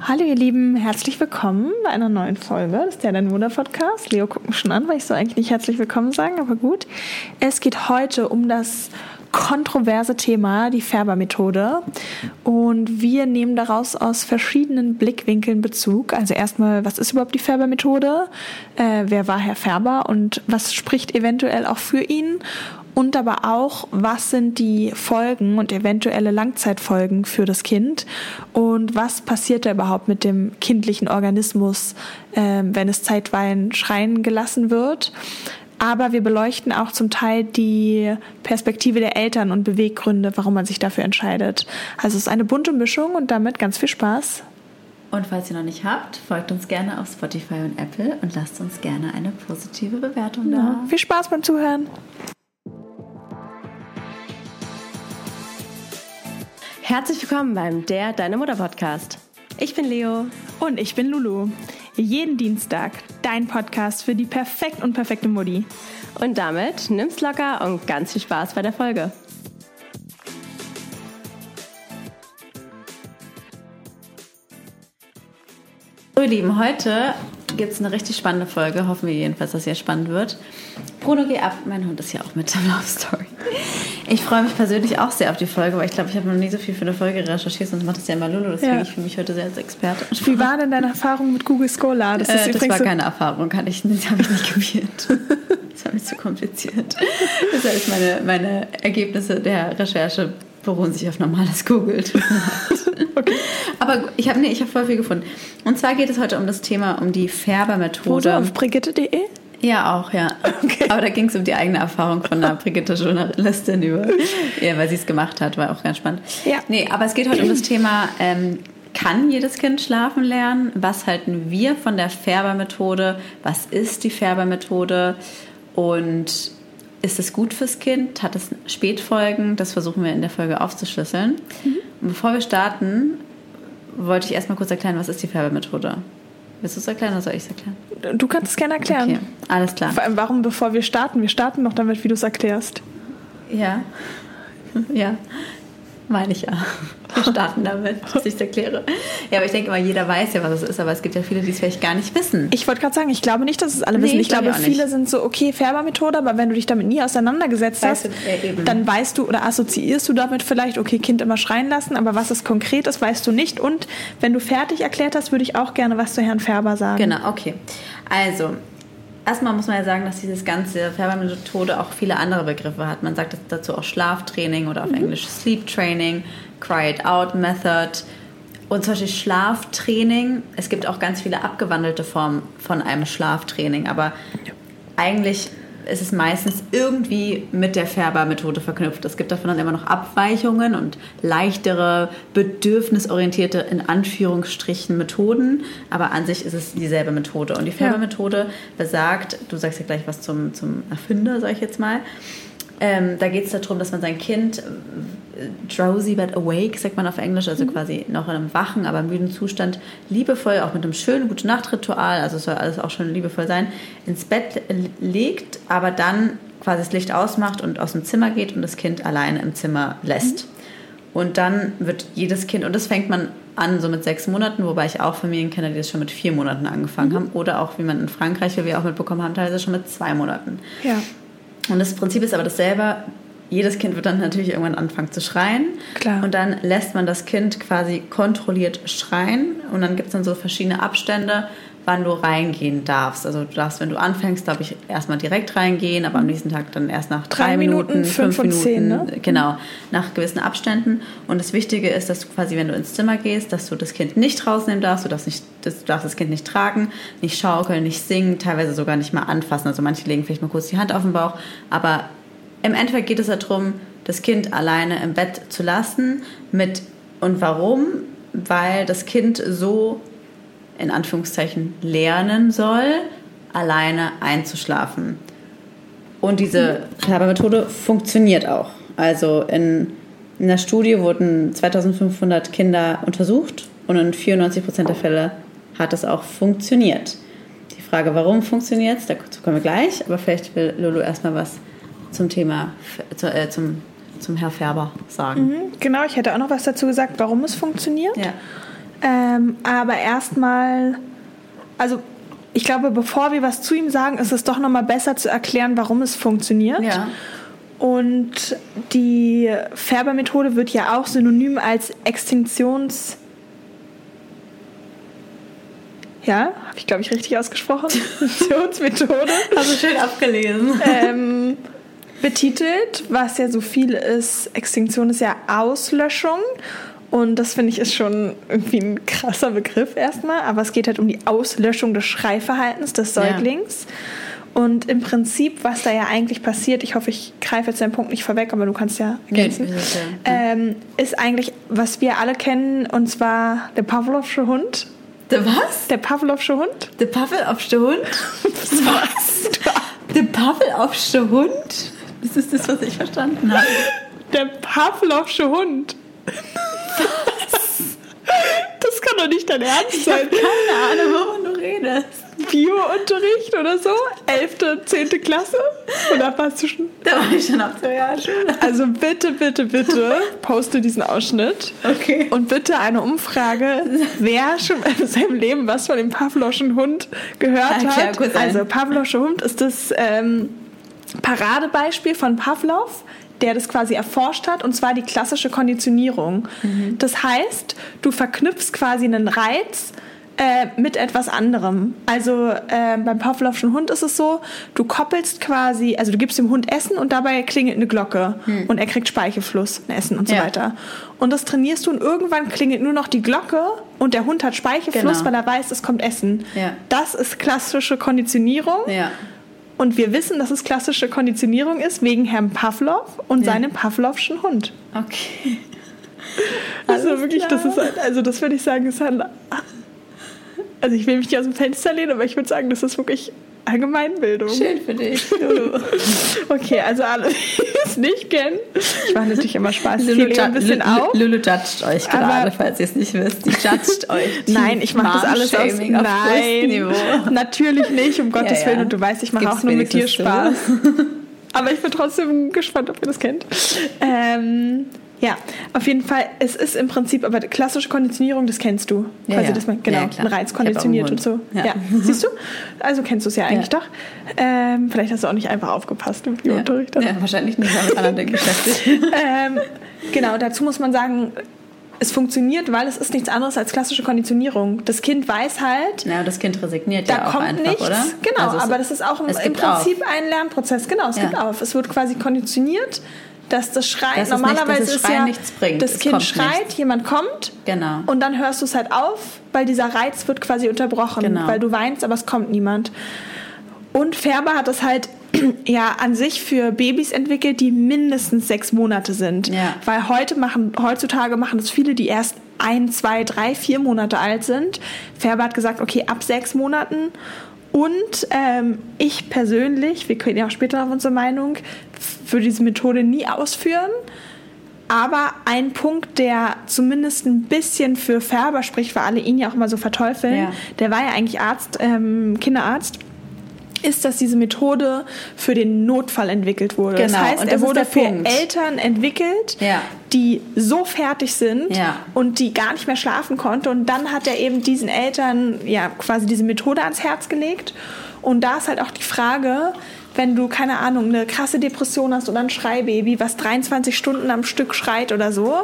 Hallo ihr Lieben, herzlich willkommen bei einer neuen Folge des Der Dein Wunder Podcast. Leo guckt mich schon an, weil ich so eigentlich nicht herzlich willkommen sagen, aber gut. Es geht heute um das kontroverse Thema, die Färbermethode. Und wir nehmen daraus aus verschiedenen Blickwinkeln Bezug. Also erstmal, was ist überhaupt die Färbermethode? Äh, wer war Herr Färber und was spricht eventuell auch für ihn? Und aber auch, was sind die Folgen und eventuelle Langzeitfolgen für das Kind und was passiert da überhaupt mit dem kindlichen Organismus, äh, wenn es zeitweilen schreien gelassen wird. Aber wir beleuchten auch zum Teil die Perspektive der Eltern und Beweggründe, warum man sich dafür entscheidet. Also es ist eine bunte Mischung und damit ganz viel Spaß. Und falls ihr noch nicht habt, folgt uns gerne auf Spotify und Apple und lasst uns gerne eine positive Bewertung da. Ja, viel Spaß beim Zuhören. Herzlich willkommen beim Der Deine Mutter Podcast. Ich bin Leo. Und ich bin Lulu. Jeden Dienstag dein Podcast für die perfekt und perfekte Mutti. Und damit nimm's locker und ganz viel Spaß bei der Folge. So, ihr Lieben, heute gibt es eine richtig spannende Folge. Hoffen wir jedenfalls, dass sie spannend wird. Bruno, geh ab. Mein Hund ist ja auch mit der Love Story. Ich freue mich persönlich auch sehr auf die Folge, weil ich glaube, ich habe noch nie so viel für eine Folge recherchiert, sonst macht das ja immer Lulu. Deswegen ja. ich fühle mich heute sehr als Experte. Wie war denn deine Erfahrung mit Google Scholar? Das, äh, das war keine Erfahrung, kann ich, das habe ich nicht gewählt. Das war mir zu kompliziert. Das heißt, meine, meine Ergebnisse der Recherche beruhen sich auf normales Google. okay. Aber ich habe nee, hab voll viel gefunden. Und zwar geht es heute um das Thema, um die Färbermethode. Auf brigitte.de? Ja, auch, ja. Okay. Aber da ging es um die eigene Erfahrung von einer Brigitte-Journalistin über, ja, weil sie es gemacht hat, war auch ganz spannend. Ja. Nee, aber es geht heute um das Thema, ähm, kann jedes Kind schlafen lernen? Was halten wir von der Färbermethode? Was ist die Färbermethode? Und ist es gut fürs Kind? Hat es Spätfolgen? Das versuchen wir in der Folge aufzuschlüsseln. Mhm. Und bevor wir starten, wollte ich erstmal kurz erklären, was ist die Färbermethode? Willst du es erklären oder soll ich es erklären? Du kannst es gerne erklären. Okay, alles klar. Vor allem, warum, bevor wir starten? Wir starten noch damit, wie du es erklärst. Ja. Ja. Meine ich ja. Wir starten damit, dass ich es erkläre. Ja, aber ich denke immer, jeder weiß ja, was es ist, aber es gibt ja viele, die es vielleicht gar nicht wissen. Ich wollte gerade sagen, ich glaube nicht, dass es alle nee, wissen. Ich, glaube, viele sind so, okay, Färbermethode, aber wenn du dich damit nie auseinandergesetzt weißt hast, du, dann weißt du oder assoziierst du damit vielleicht, okay, Kind immer schreien lassen, aber was es konkret ist, weißt du nicht. Und wenn du fertig erklärt hast, würde ich auch gerne was zu Herrn Färber sagen. Genau, okay. Also, erstmal muss man ja sagen, dass dieses ganze Färbermethode auch viele andere Begriffe hat. Man sagt dazu auch Schlaftraining oder auf mhm. Englisch Sleep Training, Cry It Out Method. Und zum Beispiel Schlaftraining. Es gibt auch ganz viele abgewandelte Formen von einem Schlaftraining, aber eigentlich ist es meistens irgendwie mit der Färbermethode verknüpft. Es gibt davon dann immer noch Abweichungen und leichtere, bedürfnisorientierte, in Anführungsstrichen, Methoden. Aber an sich ist es dieselbe Methode. Und die Färbermethode besagt, du sagst ja gleich was zum, zum Erfinder, sag ich jetzt mal, ähm, da geht es darum, dass man sein Kind äh, drowsy but awake, sagt man auf Englisch, also mhm. quasi noch in einem wachen, aber müden Zustand, liebevoll, auch mit einem schönen gute Nacht-Ritual, also es soll alles auch schon liebevoll sein, ins Bett legt, aber dann quasi das Licht ausmacht und aus dem Zimmer geht und das Kind alleine im Zimmer lässt. Mhm. Und dann wird jedes Kind, und das fängt man an so mit sechs Monaten, wobei ich auch Familien kenne, die das schon mit vier Monaten angefangen mhm. haben. Oder auch, wie man in Frankreich, wie wir auch mitbekommen haben, teilweise schon mit zwei Monaten. Ja. Und das Prinzip ist aber dasselbe. Jedes Kind wird dann natürlich irgendwann anfangen zu schreien. Klar. Und dann lässt man das Kind quasi kontrolliert schreien. Und dann gibt es dann so verschiedene Abstände, wann du reingehen darfst. Also du darfst, wenn du anfängst, glaube ich, erstmal direkt reingehen, aber am nächsten Tag dann erst nach drei, drei Minuten, Minuten, fünf, fünf Minuten, zehn, ne? genau, nach gewissen Abständen. Und das Wichtige ist, dass du quasi, wenn du ins Zimmer gehst, dass du das Kind nicht rausnehmen darfst, du darfst, nicht, du darfst das Kind nicht tragen, nicht schaukeln, nicht singen, teilweise sogar nicht mal anfassen. Also manche legen vielleicht mal kurz die Hand auf den Bauch, aber im Endeffekt geht es darum, das Kind alleine im Bett zu lassen mit und warum? Weil das Kind so in Anführungszeichen lernen soll, alleine einzuschlafen. Und diese Färbermethode funktioniert auch. Also in, in der Studie wurden 2500 Kinder untersucht und in 94 Prozent der Fälle hat es auch funktioniert. Die Frage, warum funktioniert es, dazu kommen wir gleich, aber vielleicht will Lulu erstmal was zum Thema, zu, äh, zum, zum Herr Färber sagen. Mhm, genau, ich hätte auch noch was dazu gesagt, warum es funktioniert. Ja. Ähm, aber erstmal, also ich glaube, bevor wir was zu ihm sagen, ist es doch nochmal besser zu erklären, warum es funktioniert. Ja. Und die Färbermethode wird ja auch synonym als Extinktions... Ja, habe ich glaube ich richtig ausgesprochen. Extinktionsmethode. Du schön abgelesen. ähm, betitelt, was ja so viel ist. Extinktion ist ja Auslöschung. Und das finde ich ist schon irgendwie ein krasser Begriff erstmal. Aber es geht halt um die Auslöschung des Schreiverhaltens des Säuglings. Ja. Und im Prinzip, was da ja eigentlich passiert, ich hoffe, ich greife jetzt deinen Punkt nicht vorweg, aber du kannst ja ergänzen, ja, ähm, ist eigentlich, was wir alle kennen, und zwar der Pavlovsche Hund. Der was? Der Pavlovsche Hund. Der Pavlovsche Hund? was? Der Pavlovsche Hund? Das ist das, was ich verstanden habe. Der Pavlovsche Hund. Was? Das kann doch nicht dein Ernst sein. Ich keine Ahnung, wovon du redest. Bio-Unterricht oder so? Elfte, zehnte Klasse? Oder warst du schon? Da war ich schon auf der Realschule. Also bitte, bitte, bitte poste diesen Ausschnitt. Okay. Und bitte eine Umfrage, wer schon in seinem Leben was von dem Pavloschen Hund gehört hat. Also Pavlosche Hund ist das ähm, Paradebeispiel von Pavlov der das quasi erforscht hat, und zwar die klassische Konditionierung. Mhm. Das heißt, du verknüpfst quasi einen Reiz äh, mit etwas anderem. Also äh, beim Pavlovschen Hund ist es so, du koppelst quasi, also du gibst dem Hund Essen und dabei klingelt eine Glocke hm. und er kriegt Speichelfluss, Essen und so ja. weiter. Und das trainierst du und irgendwann klingelt nur noch die Glocke und der Hund hat Speichelfluss, genau. weil er weiß, es kommt Essen. Ja. Das ist klassische Konditionierung. Ja. Und wir wissen, dass es klassische Konditionierung ist, wegen Herrn Pavlov und ja. seinem Pavlovschen Hund. Okay. Also Alles wirklich, klar. das ist, also das würde ich sagen, ist ein also ich will mich nicht aus dem Fenster lehnen, aber ich würde sagen, das ist wirklich Allgemeinbildung. Schön für dich. okay, also alle, die es nicht kennen. Ich mache natürlich immer Spaß. Lulu, ein bisschen Lulu, auf. Lulu judgt euch gerade, falls ihr es nicht wisst. Die judgt euch. Nein, ich mache das alles aus. Nein, natürlich nicht, um Gottes ja, ja. Willen. Und du weißt, ich mache auch nur mit dir Spaß. Aber ich bin trotzdem gespannt, ob ihr das kennt. Ähm, ja, auf jeden Fall. Es ist im Prinzip, aber klassische Konditionierung, das kennst du. Ja, Quasi, ja. Dass man, genau, ja, ein Reiz konditioniert und so. Ja. ja. Siehst du? Also kennst du es ja eigentlich doch. Ähm, vielleicht hast du auch nicht einfach aufgepasst im Biounterricht. Ja. ja, wahrscheinlich nicht, weil anderen Dingen beschäftigt. ähm, genau, dazu muss man sagen, es funktioniert, weil es ist nichts anderes als klassische Konditionierung. Das Kind weiß halt. Ja, das Kind resigniert da ja auch kommt einfach, nichts. oder? Genau, also aber das ist auch im, im Prinzip auf. ein Lernprozess. Genau, es gibt auf. Es wird quasi konditioniert dass das Schreien das normalerweise nicht, ist ja bringt. das es Kind schreit, nichts. jemand kommt genau. und dann hörst du es halt auf, weil dieser Reiz wird quasi unterbrochen, genau. weil du weinst, aber es kommt niemand. Und Färber hat es halt ja an sich für Babys entwickelt, die mindestens sechs Monate sind, ja. weil heute machen heutzutage machen es viele, die erst ein, zwei, drei, vier Monate alt sind. Färber hat gesagt, okay, ab sechs Monaten und ähm, ich persönlich, wir können ja auch später auf unsere Meinung, würde diese Methode nie ausführen. Aber ein Punkt, der zumindest ein bisschen für Färber spricht, weil alle ihn ja auch immer so verteufeln, ja. der war ja eigentlich Arzt, ähm, Kinderarzt ist, dass diese Methode für den Notfall entwickelt wurde. Genau. Das heißt, das er wurde für Punkt. Eltern entwickelt, ja. die so fertig sind ja. und die gar nicht mehr schlafen konnten. Und dann hat er eben diesen Eltern ja quasi diese Methode ans Herz gelegt. Und da ist halt auch die Frage, wenn du, keine Ahnung, eine krasse Depression hast oder ein Schreibaby, was 23 Stunden am Stück schreit oder so,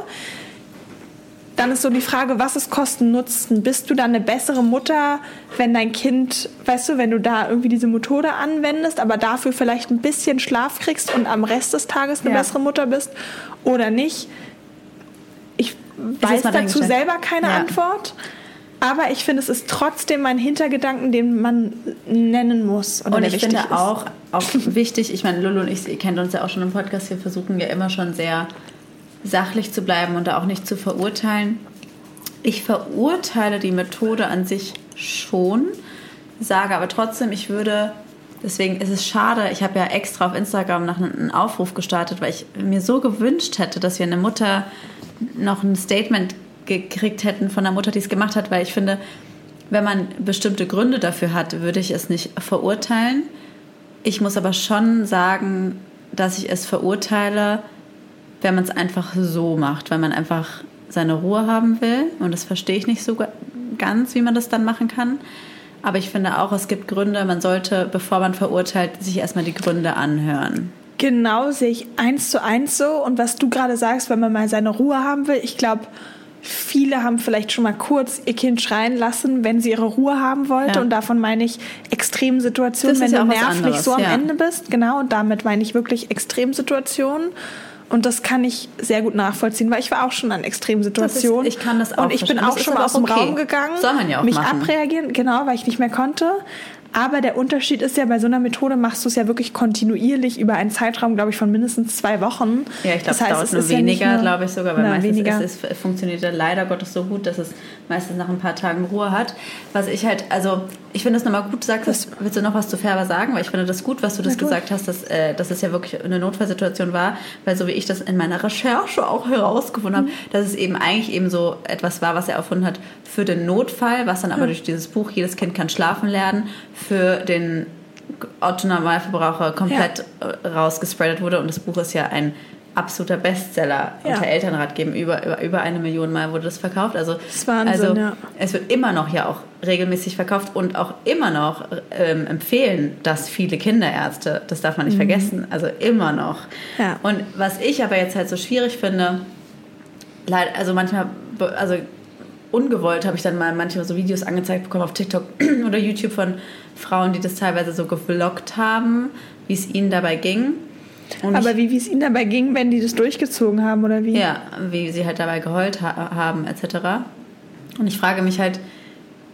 dann ist so die Frage, was ist Kosten-Nutzen? Bist du dann eine bessere Mutter, wenn dein Kind, weißt du, wenn du da irgendwie diese Methode anwendest, aber dafür vielleicht ein bisschen Schlaf kriegst und am Rest des Tages eine ja. bessere Mutter bist oder nicht? Ich weiß dazu selber keine ja. Antwort. Aber ich finde, es ist trotzdem ein Hintergedanken, den man nennen muss. und ich finde ist. auch, auch wichtig, ich meine, Lulu und ich, ihr kennt uns ja auch schon im Podcast, wir versuchen ja immer schon sehr sachlich zu bleiben und da auch nicht zu verurteilen. Ich verurteile die Methode an sich schon, sage aber trotzdem, ich würde, deswegen ist es schade, ich habe ja extra auf Instagram nach einem Aufruf gestartet, weil ich mir so gewünscht hätte, dass wir eine Mutter noch ein Statement gekriegt hätten von der Mutter, die es gemacht hat, weil ich finde, wenn man bestimmte Gründe dafür hat, würde ich es nicht verurteilen. Ich muss aber schon sagen, dass ich es verurteile, wenn man es einfach so macht, weil man einfach seine Ruhe haben will. Und das verstehe ich nicht so ganz, wie man das dann machen kann. Aber ich finde auch, es gibt Gründe, man sollte, bevor man verurteilt, sich erstmal die Gründe anhören. Genau, sehe ich eins zu eins so. Und was du gerade sagst, wenn man mal seine Ruhe haben will, ich glaube, viele haben vielleicht schon mal kurz ihr Kind schreien lassen, wenn sie ihre Ruhe haben wollte. Ja. Und davon meine ich Extremsituationen, wenn du nervlich anderes, so am ja. Ende bist. Genau, und damit meine ich wirklich Extremsituationen. Und das kann ich sehr gut nachvollziehen, weil ich war auch schon an Extremsituationen. ich kann das auch. Und ich bin auch schon mal aus dem okay. Raum gegangen, Soll man ja auch mich machen. abreagieren, genau, weil ich nicht mehr konnte. Aber der Unterschied ist ja, bei so einer Methode machst du es ja wirklich kontinuierlich über einen Zeitraum, glaube ich, von mindestens zwei Wochen. Ja, ich glaube, das heißt, dauert nur weniger, ja glaube ich sogar, weil meistens weniger. Ist, es funktioniert ja leider Gottes so gut, dass es meistens nach ein paar Tagen Ruhe hat. Was ich halt, also ich finde es nochmal gut, sagst, das, willst du noch was zu Färber sagen? Weil ich finde das gut, was du das gesagt hast, dass, äh, dass es ja wirklich eine Notfallsituation war, weil so wie ich das in meiner Recherche auch herausgefunden habe, mhm. dass es eben eigentlich eben so etwas war, was er erfunden hat für den Notfall, was dann aber mhm. durch dieses Buch Jedes Kind kann schlafen lernen, für den Otto-Normalverbraucher komplett ja. rausgespreadet wurde. Und das Buch ist ja ein absoluter Bestseller ja. unter Elternratgeben. Über, über, über eine Million Mal wurde das verkauft. Also, das Wahnsinn, also ja. es wird immer noch ja auch regelmäßig verkauft und auch immer noch ähm, empfehlen das viele Kinderärzte. Das darf man nicht mhm. vergessen. Also immer noch. Ja. Und was ich aber jetzt halt so schwierig finde, also manchmal, also ungewollt habe ich dann mal manchmal so Videos angezeigt bekommen auf TikTok oder YouTube von Frauen, die das teilweise so gevloggt haben, wie es ihnen dabei ging. Und Aber ich, wie es ihnen dabei ging, wenn die das durchgezogen haben oder wie? Ja, wie sie halt dabei geheult ha haben etc. Und ich frage mich halt,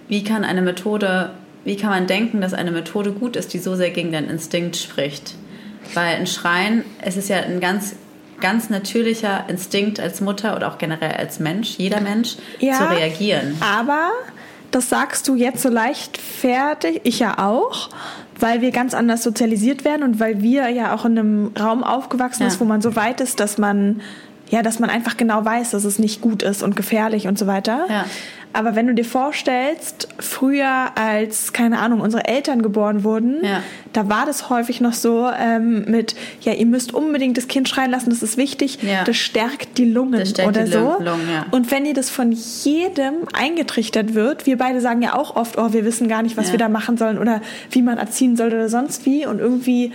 wie kann eine Methode, wie kann man denken, dass eine Methode gut ist, die so sehr gegen den Instinkt spricht? Weil ein Schreien, es ist ja ein ganz ganz natürlicher Instinkt als Mutter oder auch generell als Mensch, jeder Mensch, ja, zu reagieren. Aber das sagst du jetzt so leichtfertig, ich ja auch, weil wir ganz anders sozialisiert werden und weil wir ja auch in einem Raum aufgewachsen ja. ist, wo man so weit ist, dass man ja, dass man einfach genau weiß, dass es nicht gut ist und gefährlich und so weiter. Ja. Aber wenn du dir vorstellst, früher als, keine Ahnung, unsere Eltern geboren wurden, ja. da war das häufig noch so ähm, mit, ja, ihr müsst unbedingt das Kind schreien lassen, das ist wichtig, ja. das stärkt die Lungen stärkt oder die so. Lungen, ja. Und wenn ihr das von jedem eingetrichtert wird, wir beide sagen ja auch oft, oh, wir wissen gar nicht, was wir da machen sollen oder wie man erziehen soll oder sonst wie und irgendwie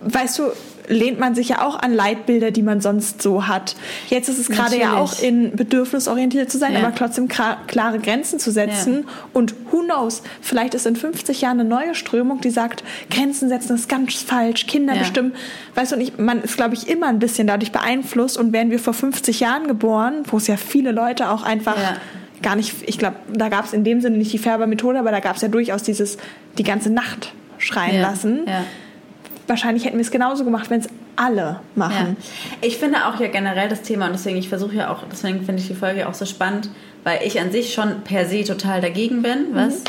weißt du, lehnt man sich ja auch an Leitbilder, die man sonst so hat. Jetzt ist es gerade ja auch in bedürfnisorientiert zu sein, ja. aber trotzdem klare Grenzen zu setzen. Ja. Und who knows, vielleicht ist in 50 Jahren eine neue Strömung, die sagt, Grenzen setzen ist ganz falsch, Kinder ja. bestimmen. Weißt du, und ich, man ist, glaube ich, immer ein bisschen dadurch beeinflusst. Und wären wir vor 50 Jahren geboren, wo es ja viele Leute auch einfach gar nicht, ich glaube, da gab es in dem Sinne nicht die Färbermethode, aber da gab es ja durchaus dieses, die ganze Nacht schreien lassen. Ja wahrscheinlich hätten wir es genauso gemacht, wenn es alle machen. Ja. Ich finde auch ja generell das Thema und deswegen, ich versuche ja auch, deswegen finde ich die Folge auch so spannend, weil ich an sich schon per se total dagegen bin, mhm. was?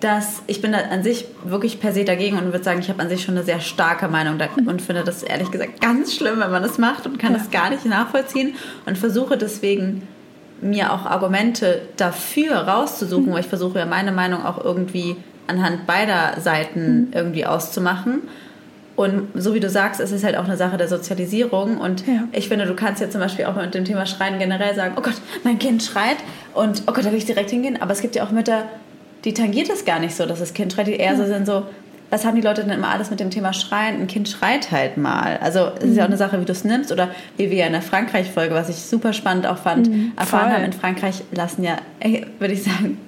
Dass ich bin da an sich wirklich per se dagegen und würde sagen, ich habe an sich schon eine sehr starke Meinung da, mhm. und finde das ehrlich gesagt ganz schlimm, wenn man das macht und kann ja. das gar nicht nachvollziehen und versuche deswegen mir auch Argumente dafür rauszusuchen, mhm. weil ich versuche ja meine Meinung auch irgendwie anhand beider Seiten mhm. irgendwie auszumachen und so wie du sagst, ist es halt auch eine Sache der Sozialisierung. Und ja. ich finde, du kannst ja zum Beispiel auch mit dem Thema Schreien generell sagen, oh Gott, mein Kind schreit und oh Gott, da will ich direkt hingehen. Aber es gibt ja auch Mütter, die tangiert es gar nicht so, dass das Kind schreit, die eher so sind so, was haben die Leute denn immer alles mit dem Thema Schreien? Ein Kind schreit halt mal. Also es ist ja auch mhm. eine Sache, wie du es nimmst. Oder wie wir ja in der Frankreich-Folge, was ich super spannend auch fand, mhm, erfahren haben, in Frankreich lassen ja, würde ich sagen,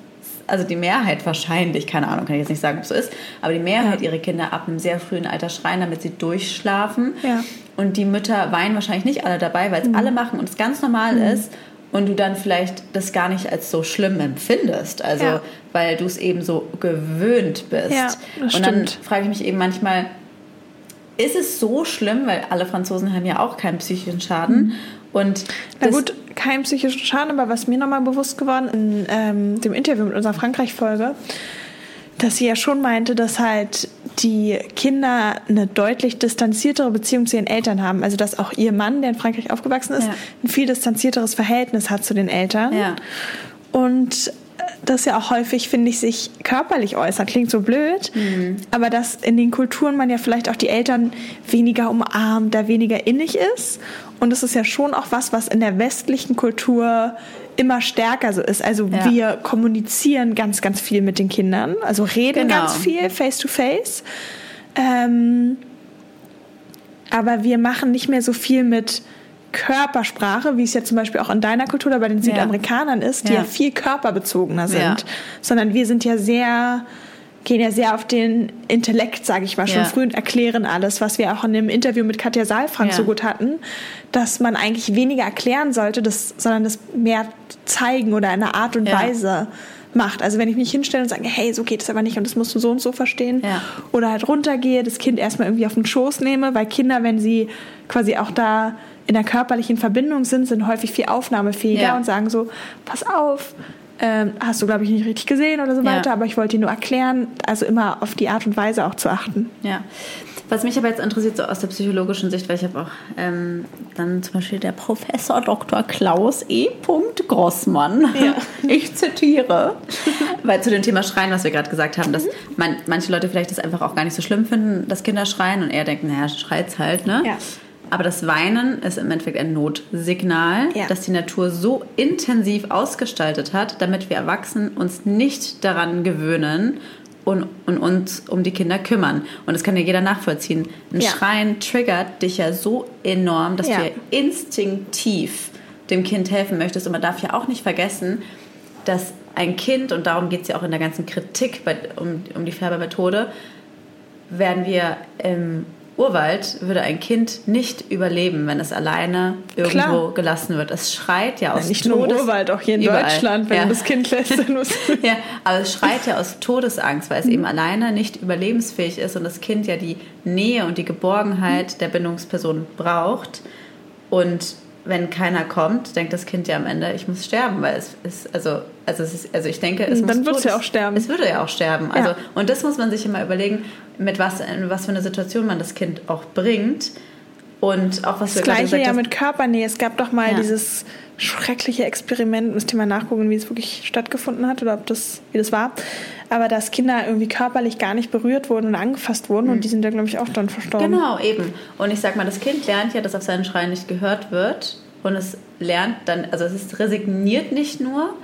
also die Mehrheit wahrscheinlich, keine Ahnung, kann ich jetzt nicht sagen, ob es so ist, aber die Mehrheit ja. ihre Kinder ab einem sehr frühen Alter schreien, damit sie durchschlafen. Ja. Und die Mütter weinen wahrscheinlich nicht alle dabei, weil es mhm. alle machen und es ganz normal mhm. ist und du dann vielleicht das gar nicht als so schlimm empfindest. Also, ja. weil du es eben so gewöhnt bist. Ja, das und dann frage ich mich eben manchmal, ist es so schlimm, weil alle Franzosen haben ja auch keinen psychischen Schaden. Mhm. Und Na gut, kein psychischen Schaden, aber was mir nochmal bewusst geworden in ähm, dem Interview mit unserer Frankreich-Folge, dass sie ja schon meinte, dass halt die Kinder eine deutlich distanziertere Beziehung zu ihren Eltern haben. Also dass auch ihr Mann, der in Frankreich aufgewachsen ist, ja. ein viel distanzierteres Verhältnis hat zu den Eltern. Ja. Und das ja auch häufig, finde ich, sich körperlich äußert. Klingt so blöd, mhm. aber dass in den Kulturen man ja vielleicht auch die Eltern weniger umarmt, da weniger innig ist. Und das ist ja schon auch was, was in der westlichen Kultur immer stärker so ist. Also ja. wir kommunizieren ganz, ganz viel mit den Kindern, also reden genau. ganz viel face to face. Ähm, aber wir machen nicht mehr so viel mit Körpersprache, wie es ja zum Beispiel auch in deiner Kultur oder bei den Südamerikanern ja. ist, die ja. ja. viel körperbezogener sind, ja. sondern wir sind ja sehr gehen ja sehr auf den Intellekt, sage ich mal, schon früh und erklären alles, was wir auch in dem Interview mit Katja Saalfrank so gut hatten, dass man eigentlich weniger erklären sollte, das, sondern das mehr zeigen oder in einer Art und Weise macht. Also wenn ich mich hinstelle und sage, hey, so geht es aber nicht und das musst du so und so verstehen. Ja. Oder halt runtergehe, das Kind erstmal irgendwie auf den Schoß nehme, weil Kinder, wenn sie quasi auch da in der körperlichen Verbindung sind, sind häufig viel aufnahmefähiger ja. und sagen so, pass auf, ähm, hast du, glaube ich, nicht richtig gesehen oder so ja. weiter, aber ich wollte dir nur erklären, also immer auf die Art und Weise auch zu achten. Ja. Was mich aber jetzt interessiert, so aus der psychologischen Sicht, weil ich habe auch ähm, dann zum Beispiel der Professor Dr. Klaus E. Grossmann, ja. ich zitiere, weil zu dem Thema Schreien, was wir gerade gesagt haben, dass man, manche Leute vielleicht das einfach auch gar nicht so schlimm finden, dass Kinder schreien und er denkt, naja, schreit's halt, ne? Ja. Aber das Weinen ist im Endeffekt ein Notsignal, ja. das die Natur so intensiv ausgestaltet hat, damit wir Erwachsenen uns nicht daran gewöhnen und, und uns um die Kinder kümmern. Und das kann ja jeder nachvollziehen. Ein ja. Schreien triggert dich ja so enorm, dass ja. du ja instinktiv dem Kind helfen möchtest. Und man darf ja auch nicht vergessen, dass ein Kind, und darum geht es ja auch in der ganzen Kritik bei, um, um die Färbermethode, werden wir im Urwald würde ein Kind nicht überleben, wenn es alleine irgendwo Klar. gelassen wird. Es schreit ja aus ja, nicht Todes... Nicht nur im Urwald, auch hier in überall. Deutschland, wenn ja. das Kind lässt. ja, aber es schreit ja aus Todesangst, weil es mhm. eben alleine nicht überlebensfähig ist und das Kind ja die Nähe und die Geborgenheit mhm. der Bindungsperson braucht. Und wenn keiner kommt, denkt das Kind ja am Ende, ich muss sterben, weil es ist, also, also, es ist, also ich denke, es Dann wird es ja auch sterben. Es würde ja auch sterben. Also, ja. Und das muss man sich immer überlegen, mit was, in was für eine Situation man das Kind auch bringt. Und auch was das gleiche ja mit Körpernähe. Es gab doch mal ja. dieses schreckliche Experiment, müsst ihr mal nachgucken, wie es wirklich stattgefunden hat oder ob das, wie das war. Aber dass Kinder irgendwie körperlich gar nicht berührt wurden und angefasst wurden mhm. und die sind ja, glaube ich, auch dann verstorben. Genau, eben. Und ich sag mal, das Kind lernt ja, dass auf seinen Schreien nicht gehört wird und es lernt dann, also es ist resigniert nicht nur,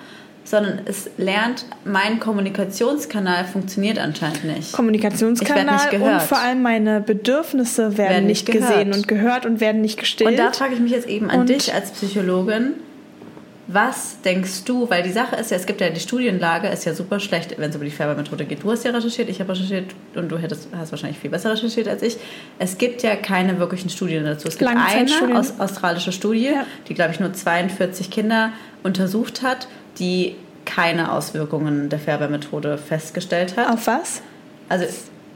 sondern es lernt, mein Kommunikationskanal funktioniert anscheinend nicht. Kommunikationskanal nicht und vor allem meine Bedürfnisse werden, werden nicht, gesehen und gehört und werden nicht gestillt. Und da frage ich mich jetzt eben an und dich als Psychologin. Was denkst du, weil die Sache ist ja, es gibt ja die Studienlage, ist ja super schlecht, wenn es über die Färbermethode geht. Du hast ja recherchiert, ich habe recherchiert und du hättest, hast wahrscheinlich viel besser recherchiert als ich. Es gibt ja keine wirklichen Studien dazu. Es gibt eine aus, australische Studie, ja. die, glaube ich, nur 42 Kinder untersucht hat die keine Auswirkungen der Färbermethode festgestellt hat. Auf was? Also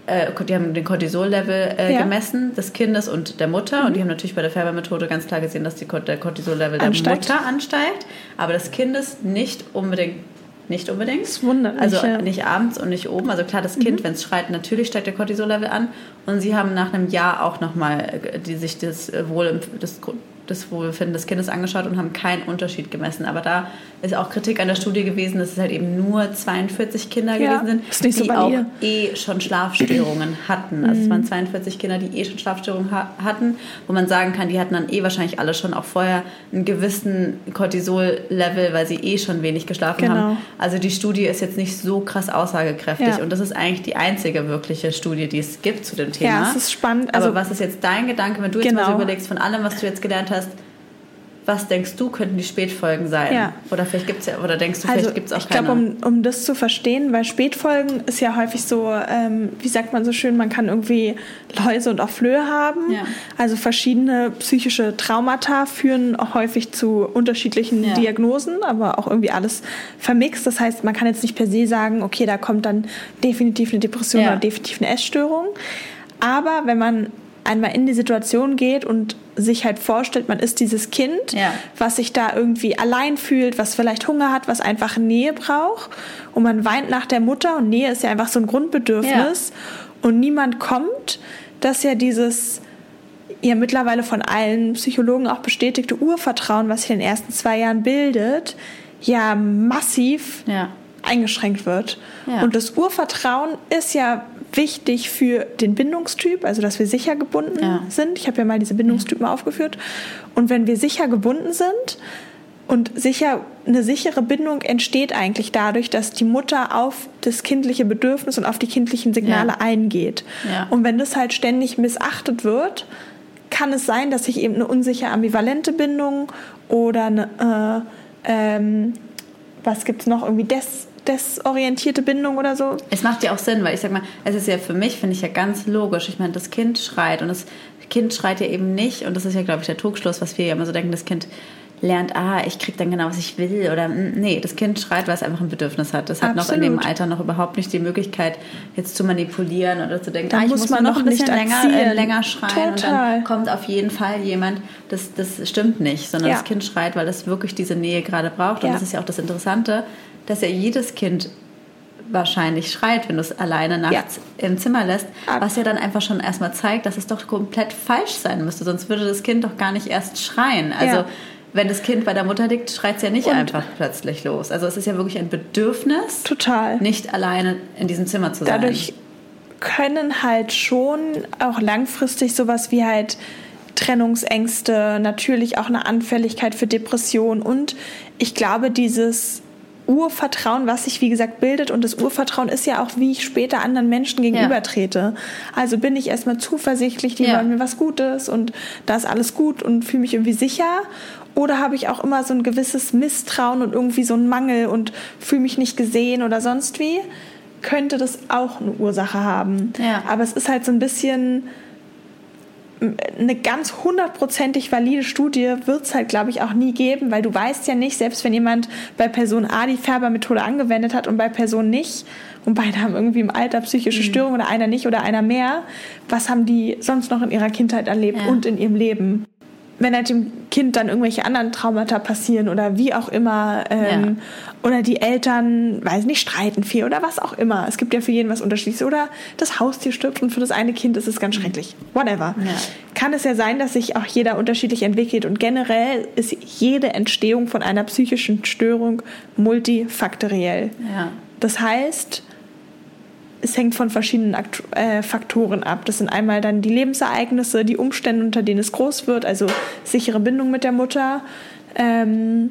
äh, die haben den Cortisol-Level äh, ja. gemessen des Kindes und der Mutter mhm. und die haben natürlich bei der Färbermethode ganz klar gesehen, dass die, der Cortisol-Level der Mutter ansteigt, aber des Kindes nicht unbedingt nicht unbedingt. Das wundert mich, Also ja. nicht abends und nicht oben. Also klar, das Kind, mhm. wenn es schreit, natürlich steigt der Cortisol-Level an. Und sie haben nach einem Jahr auch nochmal äh, die sich das Wohl, das das Wohlbefinden des Kindes angeschaut und haben keinen Unterschied gemessen. Aber da ist auch Kritik an der Studie gewesen, dass es halt eben nur 42 Kinder ja, gewesen sind, die so auch eh schon Schlafstörungen hatten. Also es waren 42 mhm. Kinder, die eh schon Schlafstörungen ha hatten, wo man sagen kann, die hatten dann eh wahrscheinlich alle schon auch vorher einen gewissen Cortisol-Level, weil sie eh schon wenig geschlafen genau. haben. Also die Studie ist jetzt nicht so krass aussagekräftig ja. und das ist eigentlich die einzige wirkliche Studie, die es gibt zu dem Thema. Ja, es ist spannend. Also, Aber was ist jetzt dein Gedanke, wenn du jetzt genau. mal so genau. überlegst, von allem, was du jetzt gelernt hast, was denkst du, könnten die Spätfolgen sein? Ja. Oder vielleicht gibt's ja, oder denkst du, vielleicht also, gibt es auch ich keine? Ich glaube, um, um das zu verstehen, weil Spätfolgen ist ja häufig so, ähm, wie sagt man so schön, man kann irgendwie Läuse und auch Flöhe haben. Ja. Also verschiedene psychische Traumata führen auch häufig zu unterschiedlichen ja. Diagnosen, aber auch irgendwie alles vermixt. Das heißt, man kann jetzt nicht per se sagen, okay, da kommt dann definitiv eine Depression oder definitiv eine Essstörung. Aber wenn man einmal in die Situation geht und sich halt vorstellt, man ist dieses Kind, ja. was sich da irgendwie allein fühlt, was vielleicht Hunger hat, was einfach Nähe braucht und man weint nach der Mutter und Nähe ist ja einfach so ein Grundbedürfnis ja. und niemand kommt, dass ja dieses ja mittlerweile von allen Psychologen auch bestätigte Urvertrauen, was sich in den ersten zwei Jahren bildet, ja massiv ja eingeschränkt wird. Ja. Und das Urvertrauen ist ja wichtig für den Bindungstyp, also dass wir sicher gebunden Ja. sind. Ich habe ja mal diese Bindungstypen aufgeführt. Und wenn wir sicher gebunden sind und sicher eine sichere Bindung entsteht eigentlich dadurch, dass die Mutter auf das kindliche Bedürfnis und auf die kindlichen Signale Ja. eingeht. Ja. Und wenn das halt ständig missachtet wird, kann es sein, dass sich eben eine unsicher ambivalente Bindung oder eine, äh, ähm, was gibt's noch, irgendwie des, desorientierte Bindung oder so. Es macht ja auch Sinn, weil ich sag mal, es ist ja für mich, finde ich ja ganz logisch. Ich meine, das Kind schreit und das Kind schreit ja eben nicht, und das ist ja, glaube ich, der Trugschluss, was wir ja immer so denken, das Kind lernt, ah, ich krieg dann genau, was ich will, oder mm, nee, das Kind schreit, weil es einfach ein Bedürfnis hat. Das hat noch in dem Absolut. Alter noch überhaupt nicht die Möglichkeit, jetzt zu manipulieren oder zu denken, Da ah, ich muss muss man noch ein bisschen nicht länger, äh, länger schreien und Total. dann kommt auf jeden Fall jemand. Das, das stimmt nicht, sondern Ja. das Kind schreit, weil es wirklich diese Nähe gerade braucht. Und Ja. das ist ja auch das Interessante, dass ja jedes Kind wahrscheinlich schreit, wenn du es alleine nachts im Zimmer lässt, was ja dann einfach schon erstmal zeigt, dass es doch komplett falsch sein müsste, sonst würde das Kind doch gar nicht erst schreien. Also Ja. wenn das Kind bei der Mutter liegt, schreit es ja nicht Und- einfach plötzlich los. Also es ist ja wirklich ein Bedürfnis, Total. nicht alleine in diesem Zimmer zu sein. Dadurch können halt schon auch langfristig sowas wie halt Trennungsängste, natürlich auch eine Anfälligkeit für Depression und ich glaube, dieses Urvertrauen, was sich wie gesagt bildet und das Urvertrauen ist ja auch, wie ich später anderen Menschen gegenübertrete. Also bin ich erstmal zuversichtlich, die wollen mir was Gutes und da ist alles gut und fühle mich irgendwie sicher. Oder habe ich auch immer so ein gewisses Misstrauen und irgendwie so einen Mangel und fühle mich nicht gesehen oder sonst wie? Könnte das auch eine Ursache haben. Ja. Aber es ist halt so ein bisschen eine ganz hundertprozentig valide Studie wird es halt, glaube ich, auch nie geben, weil du weißt ja nicht, selbst wenn jemand bei Person A die Färbermethode angewendet hat und bei Person nicht, und beide haben irgendwie im Alter psychische Störungen oder einer nicht oder einer mehr, was haben die sonst noch in ihrer Kindheit erlebt Ja. und in ihrem Leben? Wenn halt dem Kind dann irgendwelche anderen Traumata passieren oder wie auch immer, ähm, oder die Eltern, weiß nicht, streiten viel oder was auch immer. Es gibt ja für jeden was Unterschiedliches. Oder das Haustier stirbt und für das eine Kind ist es ganz schrecklich. Whatever. Ja. Kann es ja sein, dass sich auch jeder unterschiedlich entwickelt. Und generell ist jede Entstehung von einer psychischen Störung multifaktoriell. ja. Das heißt, es hängt von verschiedenen Aktu äh, Faktoren ab. Das sind einmal dann die Lebensereignisse, die Umstände, unter denen es groß wird, also sichere Bindung mit der Mutter, ähm,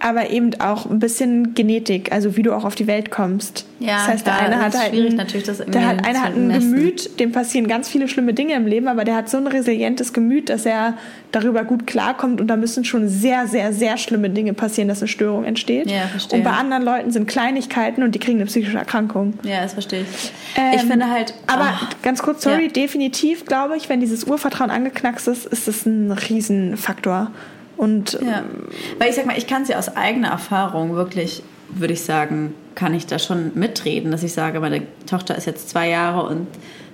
aber eben auch ein bisschen Genetik, also wie du auch auf die Welt kommst. Ja, das heißt, klar, der eine hat halt ein, natürlich, das der hat, einer hat ein messen. Gemüt, dem passieren ganz viele schlimme Dinge im Leben, aber der hat so ein resilientes Gemüt, dass er darüber gut klarkommt und da müssen schon sehr, sehr, sehr schlimme Dinge passieren, dass eine Störung entsteht. Ja, verstehe. Und bei anderen Leuten sind Kleinigkeiten und die kriegen eine psychische Erkrankung. Ja, das verstehe ich. Ähm, ich finde halt. Aber ah, ganz kurz, sorry, Ja. definitiv glaube ich, wenn dieses Urvertrauen angeknackst ist, ist das ein Riesenfaktor. Und Ja, weil ich sag mal, ich kann es ja aus eigener Erfahrung wirklich, würde ich sagen, kann ich da schon mitreden, dass ich sage, meine Tochter ist jetzt zwei Jahre und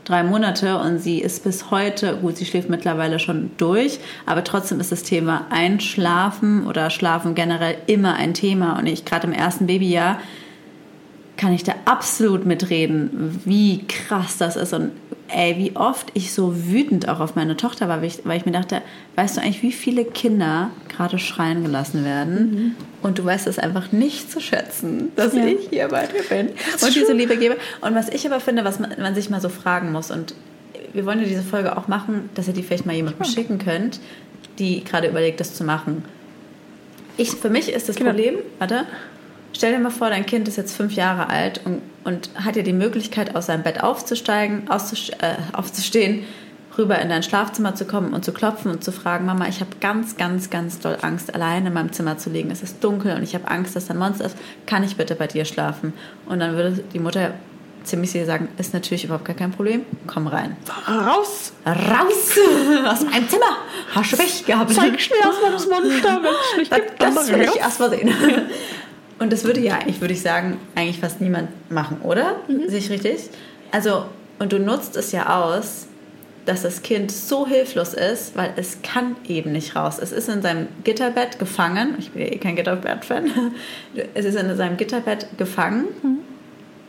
drei Monate und sie ist bis heute, gut, sie schläft mittlerweile schon durch, aber trotzdem ist das Thema Einschlafen oder Schlafen generell immer ein Thema. Und ich gerade im ersten Babyjahr kann ich da absolut mitreden, wie krass das ist. Und ey, wie oft ich so wütend auch auf meine Tochter war, weil ich, weil ich mir dachte, weißt du eigentlich, wie viele Kinder gerade schreien gelassen werden und du weißt es einfach nicht zu schätzen, dass Ja. ich hier bei dir bin und diese. Liebe gebe. Und was ich aber finde, was man, man sich mal so fragen muss und wir wollen ja diese Folge auch machen, dass ihr die vielleicht mal jemandem schicken könnt, die gerade überlegt, das zu machen. Ich, für mich ist das Genau. Problem, warte, stell dir mal vor, dein Kind ist jetzt fünf Jahre alt und, und hat ja die Möglichkeit, aus seinem Bett aufzusteigen, äh, aufzustehen, rüber in dein Schlafzimmer zu kommen und zu klopfen und zu fragen, Mama, ich habe ganz, ganz, ganz doll Angst, alleine in meinem Zimmer zu liegen. Es ist dunkel und ich habe Angst, dass da ein Monster ist. Kann ich bitte bei dir schlafen? Und dann würde die Mutter ziemlich sicher sagen, ist natürlich überhaupt gar kein Problem. Komm rein. raus! Raus aus meinem Zimmer! Hast du Pech gehabt? Zeig mir erstmal das Monster, nicht gibt. Das, dann will ich erstmal sehen. Und das würde ja eigentlich, würde ich sagen, eigentlich fast niemand machen, oder? Sehe ich richtig? Also, und du nutzt es ja aus, dass das Kind so hilflos ist, weil es kann eben nicht raus. Es ist in seinem Gitterbett gefangen. Ich bin ja eh kein Gitterbett-Fan. Es ist in seinem Gitterbett gefangen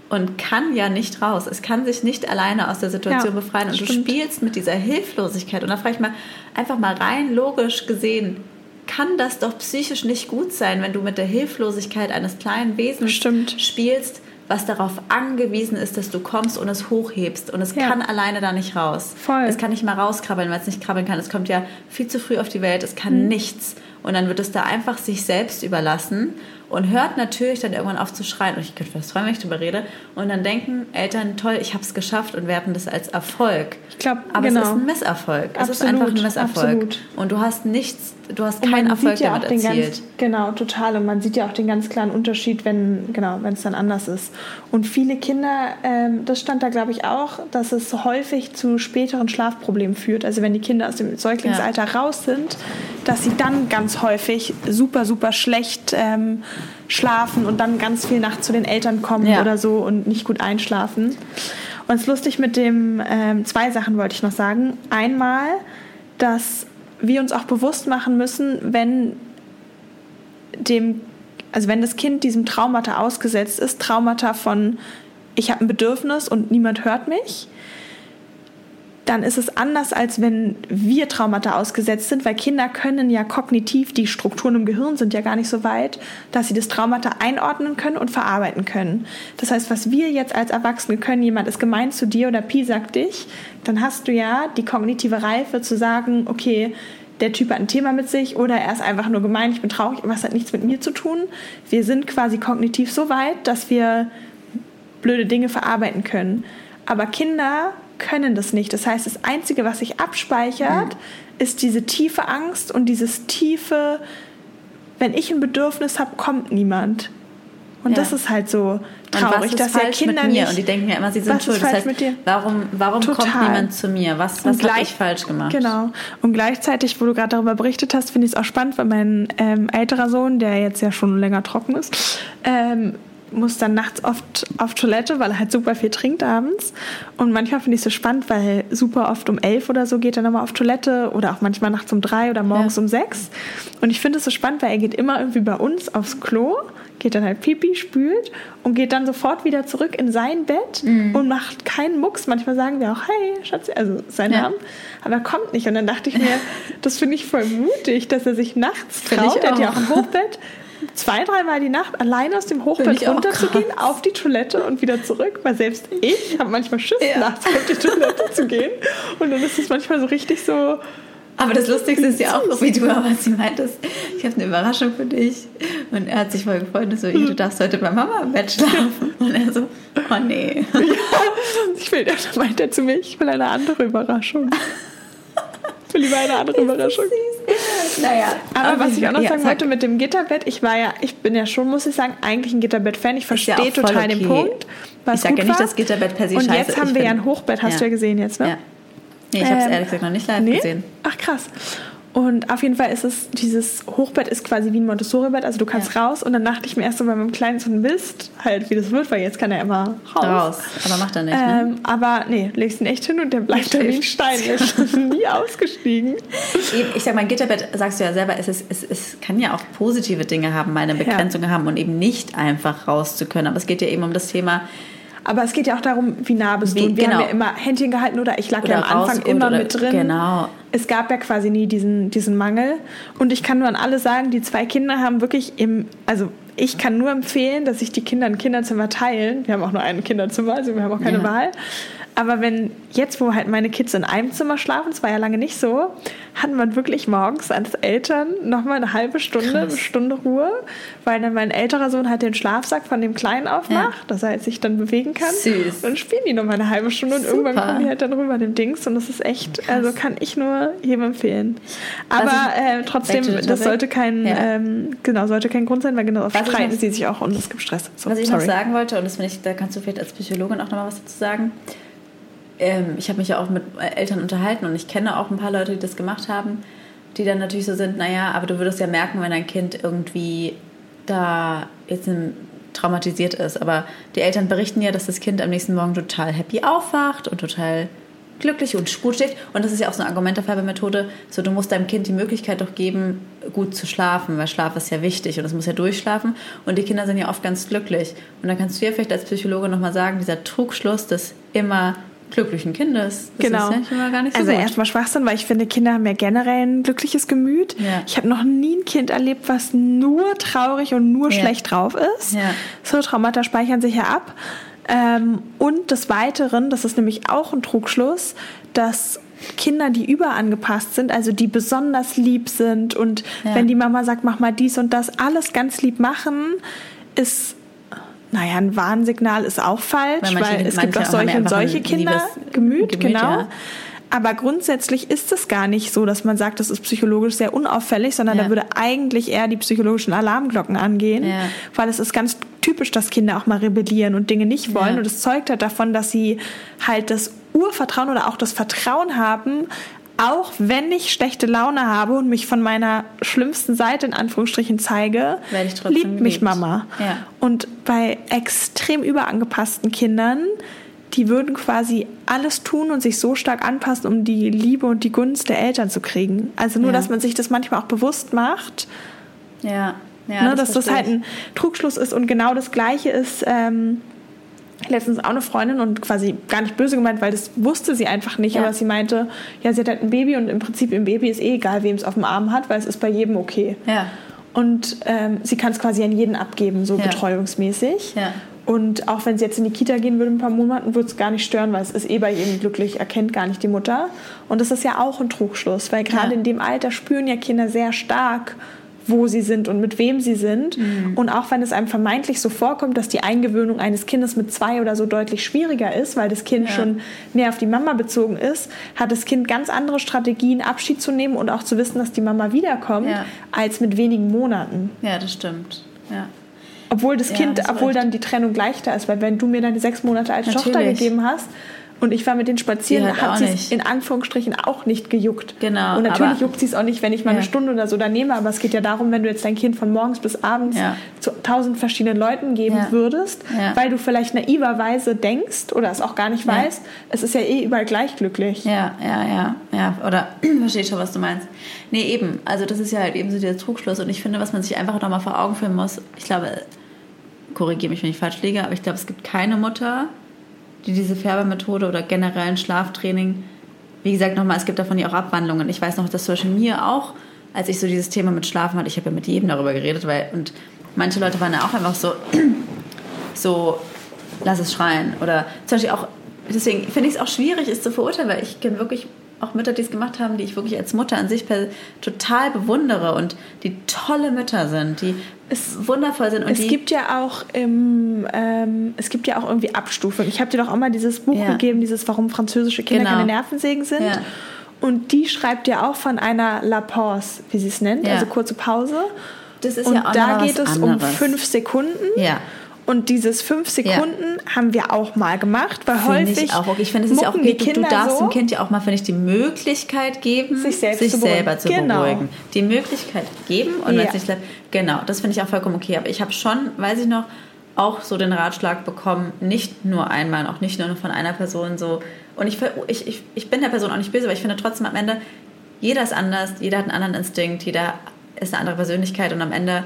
und kann ja nicht raus. Es kann sich nicht alleine aus der Situation Ja, befreien. Und du stimmt. spielst mit dieser Hilflosigkeit. Und da frage ich mal, einfach mal rein logisch gesehen, kann das doch psychisch nicht gut sein, wenn du mit der Hilflosigkeit eines kleinen Wesens Stimmt. spielst, was darauf angewiesen ist, dass du kommst und es hochhebst. Und es Ja. kann alleine da nicht raus. Voll. Es kann nicht mal rauskrabbeln, weil es nicht krabbeln kann. Es kommt ja viel zu früh auf die Welt. Es kann Mhm. nichts. Und dann wird es da einfach sich selbst überlassen und hört natürlich dann irgendwann auf zu schreien. Und ich könnte fast freuen, wenn ich darüber rede. Und dann denken Eltern, toll, ich habe es geschafft und werten das als Erfolg. Ich glaube, Aber genau. es ist ein Misserfolg. Es ist Absolut, einfach ein Misserfolg. absolut. Und du hast nichts, du hast keinen man Erfolg sieht ja damit auch den erzielt. Ganz, genau, total. Und man sieht ja auch den ganz klaren Unterschied, wenn genau, wenn es dann anders ist. Und viele Kinder, ähm, das stand da glaube ich auch, dass es häufig zu späteren Schlafproblemen führt. Also wenn die Kinder aus dem Säuglingsalter raus sind, dass sie dann ganz häufig super, super schlecht ähm, schlafen und dann ganz viel nachts zu den Eltern kommen Ja. oder so und nicht gut einschlafen. Und es ist lustig mit dem, ähm, zwei Sachen wollte ich noch sagen. Einmal, dass wir uns auch bewusst machen müssen, wenn dem, also wenn das Kind diesem Traumata ausgesetzt ist, Traumata von ich habe ein Bedürfnis und niemand hört mich, dann ist es anders, als wenn wir Traumata ausgesetzt sind, weil Kinder können ja kognitiv, die Strukturen im Gehirn sind ja gar nicht so weit, dass sie das Traumata einordnen können und verarbeiten können. Das heißt, was wir jetzt als Erwachsene können, jemand ist gemein zu dir oder Pi sagt dich, dann hast du ja die kognitive Reife zu sagen, okay, der Typ hat ein Thema mit sich oder er ist einfach nur gemein, ich bin traurig, was hat nichts mit mir zu tun. Wir sind quasi kognitiv so weit, dass wir blöde Dinge verarbeiten können. Aber Kinder können das nicht. Das heißt, das Einzige, was sich abspeichert, ist diese tiefe Angst und dieses tiefe, wenn ich ein Bedürfnis habe, kommt niemand. Und Ja. das ist halt so traurig, dass ja Kinder mit mir? nicht. Und die denken ja immer, sie sind Was ist schuld. Das heißt, mit dir? warum, warum kommt niemand zu mir? Was, was habe ich falsch gemacht? Genau. Und gleichzeitig, wo du gerade darüber berichtet hast, finde ich es auch spannend, weil mein ähm, älterer Sohn, der jetzt ja schon länger trocken ist, ähm, muss dann nachts oft auf Toilette, weil er halt super viel trinkt abends. Und manchmal finde ich es so spannend, weil super oft um elf oder so geht er nochmal auf Toilette oder auch manchmal nachts um drei oder morgens Ja. um sechs. Und ich finde es so spannend, weil er geht immer irgendwie bei uns aufs Klo, geht dann halt Pipi, spült und geht dann sofort wieder zurück in sein Bett Mhm. und macht keinen Mucks. Manchmal sagen wir auch, hey, Schatz, also sein Ja. Namen. Aber er kommt nicht. Und dann dachte ich mir, das finde ich voll mutig, dass er sich nachts traut. Er hat ja auch ein Hochbett. Zwei, dreimal die Nacht alleine aus dem Hochbett runterzugehen, krass. auf die Toilette und wieder zurück, weil selbst ich habe manchmal Schiss, Ja. nachts auf die Toilette zu gehen. Und dann ist es manchmal so richtig so, Aber das Lustigste ist ja auch, wie du aber sie meintest, ich habe eine Überraschung für dich. Und er hat sich voll gefreut und so, Hm. du darfst heute bei Mama im Bett schlafen. Und er so, oh nee. ich will, dann meint er zu mir, ich will eine andere Überraschung. Ich will lieber eine andere Überraschung. Naja. Aber was ich auch noch ja, sagen sag. wollte mit dem Gitterbett, ich war ja, ich bin ja schon, muss ich sagen, eigentlich ein Gitterbett-Fan. Ich ja verstehe voll total den okay. Punkt. was Ich sag gut ja nicht, war. dass Gitterbett per se Und scheiße jetzt haben Ich wir ja ein Hochbett, hast Ja. du ja gesehen jetzt, ne? Ja. Nee, ich habe es Ähm, ehrlich gesagt noch nicht live Nee? gesehen. Ach krass. Und auf jeden Fall ist es, dieses Hochbett ist quasi wie ein Montessori-Bett, also du kannst raus und dann dachte ich mir erst so bei meinem kleinen Sohn Mist, halt wie das wird, weil jetzt kann er immer raus. Raus. Aber macht er nicht, ne? Ähm, aber nee, legst ihn echt hin und der bleibt da wie ein Stein. Er ist nie ausgestiegen. Eben, ich sag mal, Gitterbett, sagst du ja selber, es, ist, es, es kann ja auch positive Dinge haben, meine Begrenzungen haben und eben nicht einfach raus zu können. Aber es geht ja eben um das Thema, Aber es geht ja auch darum, wie nah bist Wie- du. Und wir genau. haben ja immer Händchen gehalten oder ich lag Oder ja am Anfang immer oder- mit drin. genau. Es gab ja quasi nie diesen, diesen Mangel. Und ich kann nur an alle sagen, die zwei Kinder haben wirklich im, also ich kann nur empfehlen, dass sich die Kinder ein Kinderzimmer teilen. Wir haben auch nur ein Kinderzimmer, also wir haben auch keine Ja. Wahl. Aber wenn jetzt, wo halt meine Kids in einem Zimmer schlafen, das war ja lange nicht so, hat man wirklich morgens als Eltern nochmal eine halbe Stunde, Krass. eine Stunde Ruhe, weil dann mein älterer Sohn halt den Schlafsack von dem Kleinen aufmacht, dass er halt sich dann bewegen kann. Süß. Und dann spielen die nochmal eine halbe Stunde und Super. irgendwann kommen die halt dann rüber dem Dings und das ist echt, also kann ich nur jedem empfehlen. Aber ich- äh, trotzdem, das sollte kein, Ja. ähm, genau, sollte kein Grund sein, weil genau oft ich streiten sie sich auch und es gibt Stress. So, Was ich sorry. noch sagen wollte, und das finde ich, da kannst du vielleicht als Psychologin auch nochmal was dazu sagen. Ähm, ich habe mich ja auch mit Eltern unterhalten und ich kenne auch ein paar Leute, die das gemacht haben, die dann natürlich so sind, naja, aber du würdest ja merken, wenn dein Kind irgendwie da jetzt ein, traumatisiert ist. Aber die Eltern berichten ja, dass das Kind am nächsten Morgen total happy aufwacht und total glücklich und gut schläft. Und das ist ja auch so eine Argument der Färbermethode. So, du musst deinem Kind die Möglichkeit doch geben, gut zu schlafen, weil Schlaf ist ja wichtig und es muss ja durchschlafen. Und die Kinder sind ja oft ganz glücklich. Und dann kannst du ja vielleicht als Psychologe nochmal sagen, dieser Trugschluss, dass immer glücklichen Kindes. Das genau. ist ja gar nicht so also erstmal Schwachsinn, weil ich finde, Kinder haben ja generell ein glückliches Gemüt. Ja. Ich habe noch nie ein Kind erlebt, was nur traurig und nur ja. schlecht drauf ist. So Traumata speichern sich ja ab. Ähm, und des Weiteren, das ist nämlich auch ein Trugschluss, dass Kinder, die überangepasst sind, also die besonders lieb sind und wenn die Mama sagt, mach mal dies und das, alles ganz lieb machen, ist naja, ein Warnsignal ist auch falsch, weil, weil es gibt auch solche und solche Kinder, Gemüt, Gemüt, genau. Ja. Aber grundsätzlich ist es gar nicht so, dass man sagt, das ist psychologisch sehr unauffällig, sondern ja. da würde eigentlich eher die psychologischen Alarmglocken angehen, ja. weil es ist ganz typisch, dass Kinder auch mal rebellieren und Dinge nicht wollen. Ja. Und es zeugt halt davon, dass sie halt das Urvertrauen oder auch das Vertrauen haben, auch wenn ich schlechte Laune habe und mich von meiner schlimmsten Seite in Anführungsstrichen zeige, liebt mich Mama. Ja. Und bei extrem überangepassten Kindern, die würden quasi alles tun und sich so stark anpassen, um die Liebe und die Gunst der Eltern zu kriegen. Also nur, ja. dass man sich das manchmal auch bewusst macht. Ja. Ja, ne, das dass das halt ein Trugschluss ist und genau das Gleiche ist. Ähm, letztens auch eine Freundin und quasi gar nicht böse gemeint, weil das wusste sie einfach nicht, ja. aber sie meinte, ja, sie hat halt ein Baby und im Prinzip im Baby ist eh egal, wem es auf dem Arm hat, weil es ist bei jedem okay. Ja. Und ähm, sie kann es quasi an jeden abgeben, so ja. betreuungsmäßig. Ja. Und auch wenn sie jetzt in die Kita gehen würde in ein paar Monaten, würde es gar nicht stören, weil es ist eh bei jedem glücklich, erkennt gar nicht die Mutter. Und das ist ja auch ein Trugschluss, weil gerade ja. in dem Alter spüren ja Kinder sehr stark, wo sie sind und mit wem sie sind. Mhm. Und auch wenn es einem vermeintlich so vorkommt, dass die Eingewöhnung eines Kindes mit zwei oder so deutlich schwieriger ist, weil das Kind ja. schon mehr auf die Mama bezogen ist, hat das Kind ganz andere Strategien, Abschied zu nehmen und auch zu wissen, dass die Mama wiederkommt, ja. als mit wenigen Monaten. Ja, das stimmt. Ja. Obwohl das Kind, obwohl recht. dann die Trennung leichter ist, weil wenn du mir deine sechs Monate alte Natürlich. Tochter gegeben hast, und ich war mit den spazieren, hat, hat sie es in Anführungsstrichen auch nicht gejuckt. Genau. Und natürlich juckt sie es auch nicht, wenn ich mal ja. eine Stunde oder so da nehme, aber es geht ja darum, wenn du jetzt dein Kind von morgens bis abends ja. zu tausend verschiedenen Leuten geben ja. würdest, weil du vielleicht naiverweise denkst oder es auch gar nicht weißt, es ist ja eh überall gleich glücklich. Ja, ja, ja, ja. Oder verstehe schon, was du meinst. Nee, eben. Also das ist ja halt eben so der Trugschluss und ich finde, was man sich einfach nochmal vor Augen führen muss, ich glaube, korrigiere mich, wenn ich falsch liege, aber ich glaube, es gibt keine Mutter, die diese Färbermethode oder generell ein Schlaftraining, wie gesagt, nochmal, es gibt davon ja auch Abwandlungen. Ich weiß noch, dass zum Beispiel mir auch, als ich so dieses Thema mit Schlafen hatte, ich habe ja mit jedem darüber geredet, weil, und manche Leute waren ja auch einfach so, so, lass es schreien. Oder zum Beispiel auch, deswegen finde ich es auch schwierig, es zu verurteilen, weil ich kenne wirklich auch Mütter, die es gemacht haben, die ich wirklich als Mutter an sich total bewundere und die tolle Mütter sind, die es wundervoll sind. Und es gibt ja auch im, ähm, es gibt ja auch irgendwie Abstufungen. Ich habe dir doch auch mal dieses Buch ja. gegeben, dieses Warum französische Kinder genau. keine Nervensägen sind. Ja. Und die schreibt ja auch von einer La Pause, wie sie es nennt, ja. also kurze Pause. Das ist und ja auch da geht es anderes. um fünf Sekunden. Ja. Und dieses fünf Sekunden ja. haben wir auch mal gemacht, weil find häufig. Ich auch. Ich finde, es ist ja auch okay, du, du darfst so, dem Kind ja auch mal, finde ich, die Möglichkeit geben, sich, selbst sich zu selber zu genau. beruhigen. Die Möglichkeit geben und ja. wenn es nicht Genau, das finde ich auch vollkommen okay. Aber ich habe schon, weiß ich noch, auch so den Ratschlag bekommen, nicht nur einmal, auch nicht nur von einer Person so. Und ich, ich, ich, ich bin der Person auch nicht böse, aber ich finde trotzdem am Ende, jeder ist anders, jeder hat einen anderen Instinkt, jeder ist eine andere Persönlichkeit und am Ende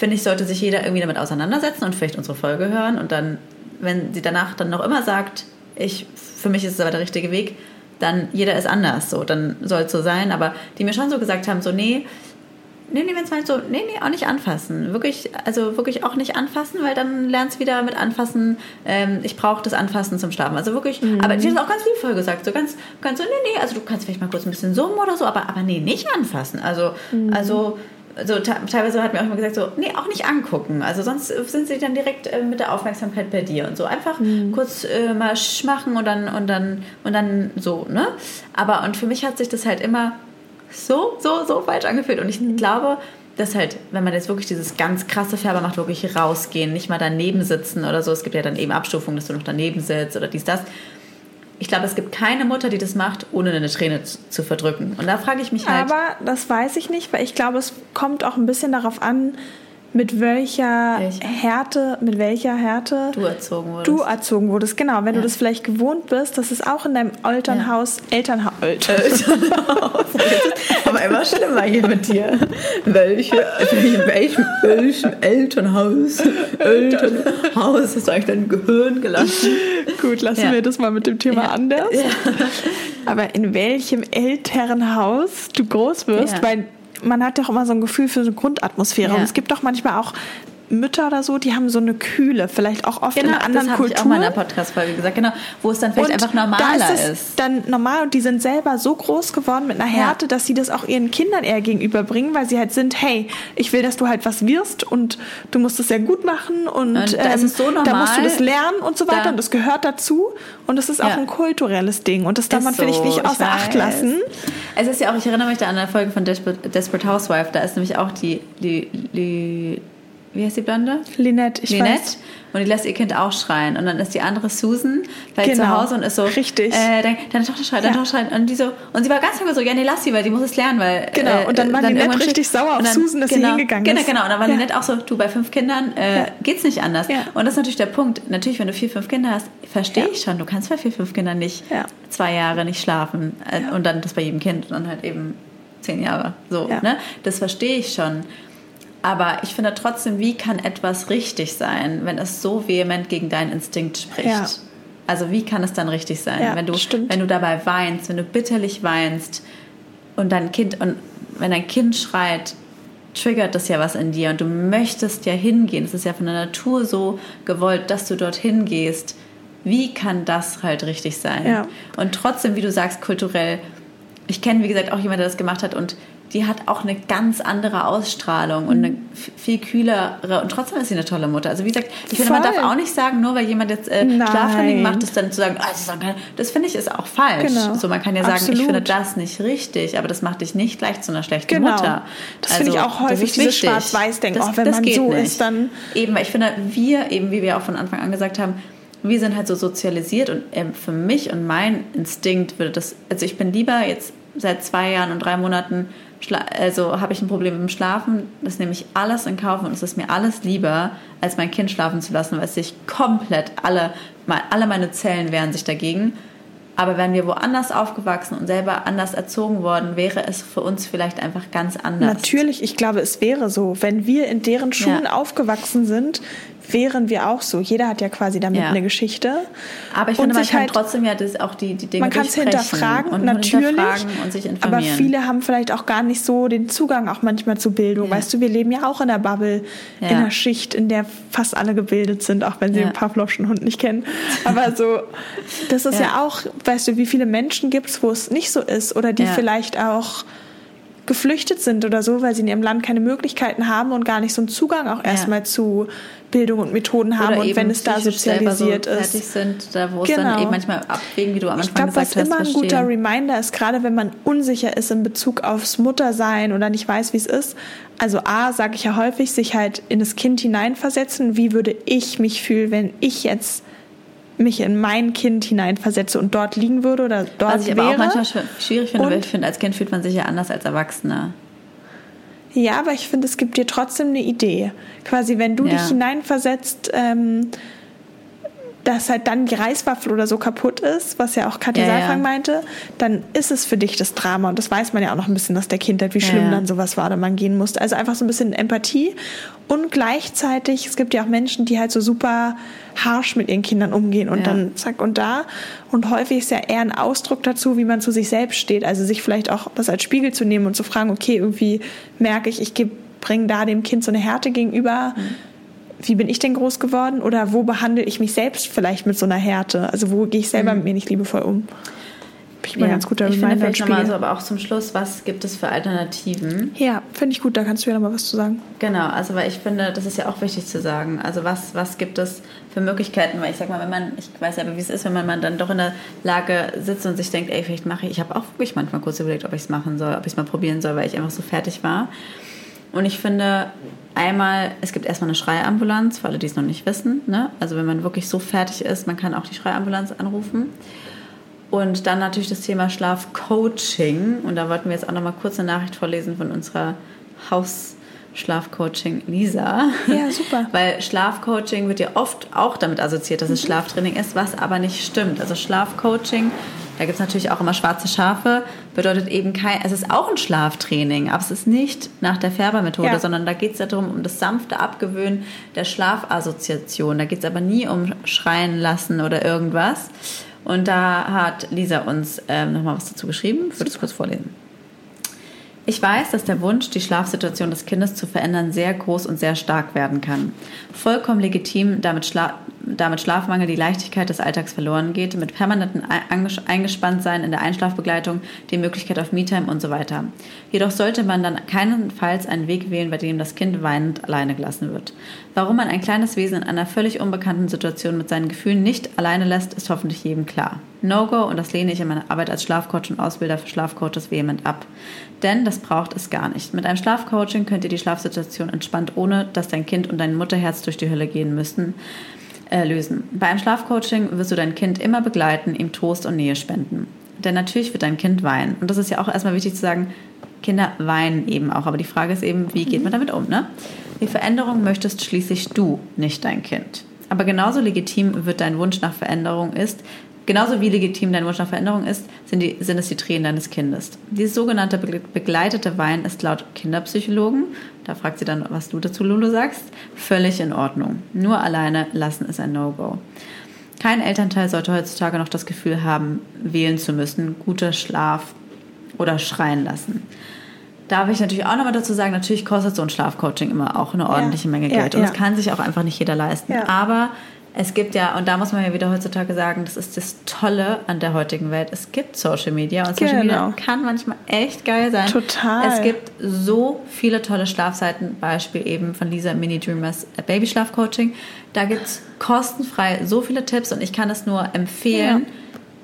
finde ich, sollte sich jeder irgendwie damit auseinandersetzen und vielleicht unsere Folge hören und dann, wenn sie danach dann noch immer sagt, ich, für mich ist es aber der richtige Weg, dann jeder ist anders, so, dann soll es so sein, aber die mir schon so gesagt haben, so, nee, nee, nee, wenn es mal so, nee, nee, auch nicht anfassen, wirklich, also wirklich auch nicht anfassen, weil dann lernst du wieder mit anfassen, ähm, ich brauche das Anfassen zum Schlafen, also wirklich, mhm. aber die haben auch ganz liebevoll gesagt, so ganz, ganz so, nee, nee, also du kannst vielleicht mal kurz ein bisschen summen oder so, aber, aber nee, nicht anfassen, also, mhm. also, so teilweise hat mir auch immer gesagt, so, nee, auch nicht angucken. Also sonst sind sie dann direkt äh, mit der Aufmerksamkeit bei dir und so. Einfach mhm. kurz äh, mal machen und dann, und dann, und dann so, ne? Aber und für mich hat sich das halt immer so, so, so falsch angefühlt. Und ich mhm. glaube, dass halt, wenn man jetzt wirklich dieses ganz krasse Färber macht, wirklich rausgehen, nicht mal daneben sitzen oder so. Es gibt ja dann eben Abstufungen, dass du noch daneben sitzt oder dies, das ich glaube, es gibt keine Mutter, die das macht, ohne eine Träne zu verdrücken. Und da frage ich mich halt. Aber das weiß ich nicht, weil ich glaube, es kommt auch ein bisschen darauf an, mit welcher Welche? Härte, mit welcher Härte Du erzogen wurdest. du erzogen wurdest. Genau, wenn du Ja. das vielleicht gewohnt bist, dass es auch in deinem Elternhaus, Elternhaus, Aber immer schlimmer hier mit dir. Welche, in welchem, welchem Elternhaus, Elternhaus hast du eigentlich dein Gehirn gelassen? Gut, lassen Ja. wir das mal mit dem Thema Ja. anders. Aber in welchem Elternhaus du groß wirst, Ja. weil man hat doch immer so ein Gefühl für so eine Grundatmosphäre. Ja. Und es gibt doch manchmal auch Mütter oder so, die haben so eine Kühle, vielleicht auch oft Genau, in anderen das habe ich auch mal in der Podcast-Folge gesagt, genau, wo es dann vielleicht einfach normaler da ist. ist. Es dann normal und die sind selber so groß geworden mit einer Ja. Härte, dass sie das auch ihren Kindern eher gegenüberbringen, weil sie halt sind, hey, ich will, dass du halt was wirst und du musst es sehr gut machen und, Und da ist es so da musst normal, du das lernen und so weiter da- und das gehört dazu und das ist auch Ja. ein kulturelles Ding und das darf Ist man, finde ich, so, nicht ich außer Acht weiß. lassen. Es ist ja auch, ich erinnere mich da an eine Folge von Desperate, Desperate Housewife, da ist nämlich auch die, die, die wie heißt die Blonde? Linette, ich Lynette. weiß. Und die lässt ihr Kind auch schreien. Und dann ist die andere Susan vielleicht Genau. zu Hause und ist so, Richtig. Äh, deine, deine Tochter schreit, deine Ja. Tochter schreit. Und die so, und sie war ganz lange so, ja, nee, lass sie, weil die muss es lernen, weil. Genau, und dann war Lynette irgendwann richtig steht- sauer auf und Susan, dass sie genau, hingegangen genau, ist. Genau, und dann war Ja. Lynette auch so, du, bei fünf Kindern äh, Ja. geht's nicht anders. Ja. Und das ist natürlich der Punkt. Natürlich, wenn du vier, fünf Kinder hast, verstehe ich schon, du kannst bei vier, fünf Kindern nicht zwei Jahre nicht schlafen. Äh, Und dann das bei jedem Kind und dann halt eben zehn Jahre. So, ne? Das verstehe ich schon. Aber ich finde trotzdem, wie kann etwas richtig sein, wenn es so vehement gegen deinen Instinkt spricht? Ja. Also wie kann es dann richtig sein, Ja, wenn du stimmt. wenn du dabei weinst, wenn du bitterlich weinst und dein Kind und wenn dein Kind schreit, triggert das ja was in dir und du möchtest ja hingehen. Es ist ja von der Natur so gewollt, dass du dorthin gehst. Wie kann das halt richtig sein? Ja. Und trotzdem, wie du sagst, kulturell, ich kenne, wie gesagt, auch jemanden, der das gemacht hat und die hat auch eine ganz andere Ausstrahlung und eine f- viel kühlere und trotzdem ist sie eine tolle Mutter. Also wie gesagt, ich finde, man darf auch nicht sagen, nur weil jemand jetzt äh. Schlaftraining macht, das dann zu sagen, ah, das, finde ich ist auch falsch. Genau. So, man kann ja sagen, ich Absolut. finde das nicht richtig, aber das macht dich nicht gleich zu einer schlechten Genau. Mutter. Das finde ich auch häufig, dieses. Schwarz-Weiß-Denken. Auch wenn das man geht so nicht. ist, dann- Eben, weil ich finde, wir, eben wie wir auch von Anfang an gesagt haben, wir sind halt so sozialisiert und ähm, für mich und mein Instinkt würde das, also ich bin lieber jetzt seit zwei Jahren und drei Monaten, schla- also habe ich ein Problem mit dem Schlafen, das nehme ich alles in Kauf und es ist mir alles lieber, als mein Kind schlafen zu lassen, weil es sich komplett, alle, alle meine Zellen wehren sich dagegen. Aber wären wir woanders aufgewachsen und selber anders erzogen worden, wäre es für uns vielleicht einfach ganz anders. Natürlich, ich glaube, es wäre so. Wenn wir in deren Schuhen Ja. aufgewachsen sind, wären wir auch so. Jeder hat ja quasi damit Ja. eine Geschichte. Aber ich Und finde, man kann halt- trotzdem ja das auch die, die Dinge Man kann es hinterfragen, und natürlich. hinterfragen und sich aber informieren. viele haben vielleicht auch gar nicht so den Zugang auch manchmal zu Bildung. Ja. Weißt du, wir leben ja auch in der Bubble, Ja. in einer Schicht, in der fast alle gebildet sind, auch wenn sie Ja. den Pavlovschen Hund nicht kennen. Aber so, das ist ja, auch, weißt du, wie viele Menschen gibt es, wo es nicht so ist oder die vielleicht auch geflüchtet sind oder so, weil sie in ihrem Land keine Möglichkeiten haben und gar nicht so einen Zugang auch erstmal zu Bildung und Methoden haben Oder und wenn es da sozialisiert so ist. fertig sind, da wo es Genau. dann eben manchmal abwägen, wie du am Ich Anfang glaube, was gesagt hast, immer ein guter verstehen. Reminder ist, gerade wenn man unsicher ist in Bezug aufs Muttersein oder nicht weiß, wie es ist. Also A, sage ich ja häufig, sich halt in das Kind hineinversetzen. Wie würde ich mich fühlen, wenn ich jetzt mich in mein Kind hineinversetze und dort liegen würde oder dort Was ich wäre? aber auch manchmal schw- schwierig finde, weil Und- ich finde, als Kind fühlt man sich ja anders als Erwachsener. Ja, aber ich finde, es gibt dir trotzdem eine Idee. Quasi, wenn du Ja. dich hineinversetzt, ähm, dass halt dann die Reiswaffel oder so kaputt ist, was ja auch Katja Ja, ja. Saalfang meinte, dann ist es für dich das Drama. Und das weiß man ja auch noch ein bisschen aus der Kindheit, wie schlimm ja. dann sowas war, da man gehen musste. Also einfach so ein bisschen Empathie. Und gleichzeitig, es gibt ja auch Menschen, die halt so super harsh mit ihren Kindern umgehen und Ja. dann zack und da. Und häufig ist ja eher ein Ausdruck dazu, wie man zu sich selbst steht. Also sich vielleicht auch das als Spiegel zu nehmen und zu fragen, okay, irgendwie merke ich, ich bringe da dem Kind so eine Härte gegenüber. Mhm. Wie bin ich denn groß geworden? Oder wo behandle ich mich selbst vielleicht mit so einer Härte? Also wo gehe ich selber mit mir nicht liebevoll um? Ich mal Mhm. Ja. ganz guter ich finde vielleicht nochmal so, aber auch zum Schluss, was gibt es für Alternativen? Ja, finde ich gut, da kannst du ja noch mal was zu sagen. Genau, also weil ich finde, das ist ja auch wichtig zu sagen. Also was, was gibt es für Möglichkeiten? Weil ich sag mal, wenn man, ich weiß ja, wie es ist, wenn man, man dann doch in der Lage sitzt und sich denkt, ey, vielleicht mache ich, ich habe auch wirklich manchmal kurz überlegt, ob ich es machen soll, ob ich es mal probieren soll, weil ich einfach so fertig war. Und ich finde, einmal, es gibt erstmal eine Schreiambulanz, für alle, die es noch nicht wissen. Ne? Also wenn man wirklich so fertig ist, man kann auch die Schreiambulanz anrufen. Und dann natürlich das Thema Schlafcoaching. Und da wollten wir jetzt auch noch mal kurz eine Nachricht vorlesen von unserer Schlafcoaching Lisa. Ja, super. Weil Schlafcoaching wird ja oft auch damit assoziiert, dass es Schlaftraining ist, was aber nicht stimmt. Also Schlafcoaching, da gibt es natürlich auch immer schwarze Schafe, bedeutet eben kein, es ist auch ein Schlaftraining, aber es ist nicht nach der Färbermethode, Ja. sondern da geht es ja darum, um das sanfte Abgewöhnen der Schlafassoziation. Da geht es aber nie um Schreien lassen oder irgendwas. Und da hat Lisa uns ähm, nochmal was dazu geschrieben. Ich würde es kurz vorlesen. Ich weiß, dass der Wunsch, die Schlafsituation des Kindes zu verändern, sehr groß und sehr stark werden kann. Vollkommen legitim, damit, Schla damit Schlafmangel die Leichtigkeit des Alltags verloren geht, mit permanentem Einges- Eingespanntsein in der Einschlafbegleitung, die Möglichkeit auf Me-Time und so weiter. Jedoch sollte man dann keinenfalls einen Weg wählen, bei dem das Kind weinend alleine gelassen wird. Warum man ein kleines Wesen in einer völlig unbekannten Situation mit seinen Gefühlen nicht alleine lässt, ist hoffentlich jedem klar. No-Go und das lehne ich in meiner Arbeit als Schlafcoach und Ausbilder für Schlafcoaches vehement ab. Denn das braucht es gar nicht. Mit einem Schlafcoaching könnt ihr die Schlafsituation entspannt, ohne dass dein Kind und dein Mutterherz durch die Hölle gehen müssen, äh, lösen. Bei einem Schlafcoaching wirst du dein Kind immer begleiten, ihm Trost und Nähe spenden. Denn natürlich wird dein Kind weinen. Und das ist ja auch erstmal wichtig zu sagen, Kinder weinen eben auch. Aber die Frage ist eben, wie geht man damit um? Ne? Die Veränderung möchtest schließlich du, nicht dein Kind. Aber genauso legitim wird dein Wunsch nach Veränderung ist, genauso wie legitim dein Wunsch nach Veränderung ist, sind, die, sind es die Tränen deines Kindes. Dieses sogenannte begle- begleitete Weinen ist laut Kinderpsychologen, da fragt sie dann, was du dazu, Lulu, sagst, völlig in Ordnung. Nur alleine lassen ist ein No-Go. Kein Elternteil sollte heutzutage noch das Gefühl haben, wählen zu müssen, guter Schlaf oder schreien lassen. Darf ich natürlich auch nochmal dazu sagen, natürlich kostet so ein Schlafcoaching immer auch eine ordentliche Menge Ja, Geld. Und ja. das kann sich auch einfach nicht jeder leisten. Aber es gibt ja, und da muss man ja wieder heutzutage sagen, das ist das Tolle an der heutigen Welt. Es gibt Social Media und Social Genau. Media kann manchmal echt geil sein. Total. Es gibt so viele tolle Schlafseiten, Beispiel eben von Lisa Mini Dreamers Babyschlafcoaching. Da gibt es kostenfrei so viele Tipps und ich kann es nur empfehlen, Ja.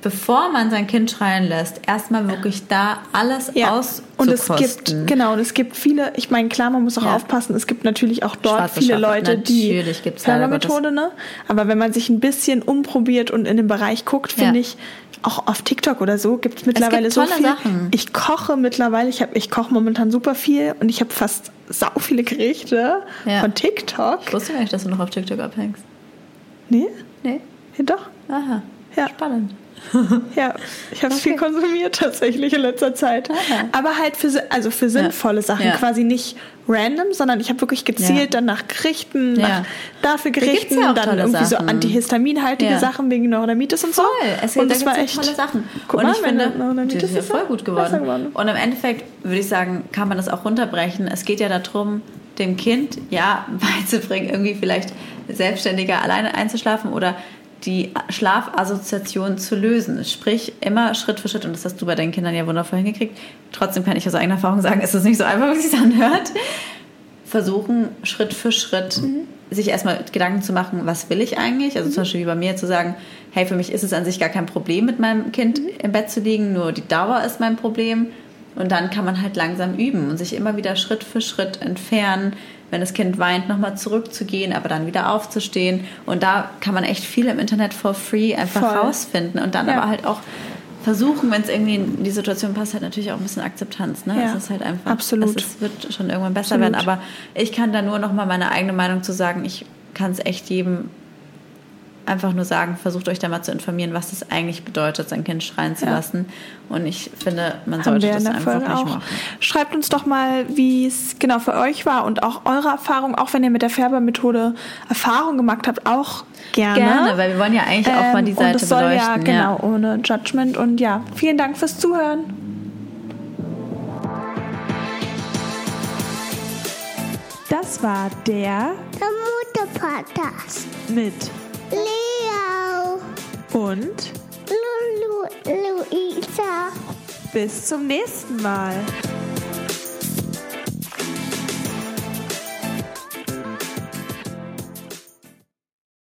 Bevor man sein Kind schreien lässt, erstmal wirklich da alles Ja. auszukosten. Und es gibt, genau, und es gibt viele, ich meine, klar, man muss auch Ja. aufpassen, es gibt natürlich auch dort Schwarze viele Schafe. Leute, die gibt's Methode, ne? Aber wenn man sich ein bisschen umprobiert und in den Bereich guckt, finde Ja. ich, auch auf TikTok oder so gibt es mittlerweile gibt so viel. Sachen. Ich koche mittlerweile, ich, hab- ich koche momentan super viel und ich habe fast sau viele Gerichte Ja. von TikTok. Ich wusste gar nicht, dass du noch auf TikTok abhängst. Nee? Nee. Ja, doch. Aha. Ja. Spannend. Ja, ich habe viel konsumiert tatsächlich in letzter Zeit. Ah, ja. Aber halt für, also für sinnvolle Sachen, Ja. quasi nicht random, sondern ich habe wirklich gezielt Ja. dann nach Gerichten, Ja. nach dafür Gerichten, ja auch dann irgendwie so Sachen. antihistaminhaltige Ja. Sachen wegen Neurodermitis und so. Voll. Es und das da war echt ja tolle Sachen. Guck und mal, ich finde, Neurodermitis das ist ja ist voll ja gut geworden. geworden. Und im Endeffekt würde ich sagen, kann man das auch runterbrechen. Es geht ja darum, dem Kind ja beizubringen, irgendwie vielleicht selbstständiger alleine einzuschlafen oder die Schlafassoziation zu lösen. Sprich, immer Schritt für Schritt, und das hast du bei deinen Kindern ja wundervoll hingekriegt. Trotzdem kann ich aus eigener Erfahrung sagen, ist es nicht so einfach, wie es sich anhört. Versuchen, Schritt für Schritt sich erstmal Gedanken zu machen, was will ich eigentlich? Also zum Beispiel wie bei mir zu sagen, hey, für mich ist es an sich gar kein Problem, mit meinem Kind im Bett zu liegen, nur die Dauer ist mein Problem. Und dann kann man halt langsam üben und sich immer wieder Schritt für Schritt entfernen. Wenn das Kind weint, nochmal zurückzugehen, aber dann wieder aufzustehen. Und da kann man echt viel im Internet for free einfach Voll. rausfinden. Und dann Ja. aber halt auch versuchen, wenn es irgendwie in die Situation passt, halt natürlich auch ein bisschen Akzeptanz. Ne? Ja, es ist halt einfach, absolut. Es wird schon irgendwann besser Absolut. werden. Aber ich kann da nur nochmal meine eigene Meinung zu sagen. Ich kann es echt jedem einfach nur sagen, versucht euch da mal zu informieren, was es eigentlich bedeutet, sein Kind schreien zu Ja. lassen. Und ich finde, man Haben sollte das einfach Folge nicht auch. machen. Schreibt uns doch mal, wie es genau für euch war und auch eure Erfahrung, auch wenn ihr mit der Färbermethode Erfahrung gemacht habt, auch gerne. Gerne, weil wir wollen ja eigentlich auch mal die Ähm, Seite und das soll ja beleuchten. genau ohne Judgment und ja, vielen Dank fürs Zuhören. Das war der Der Mutter-Podcast. mit Leo, und Lulu, Luisa. bis zum nächsten Mal.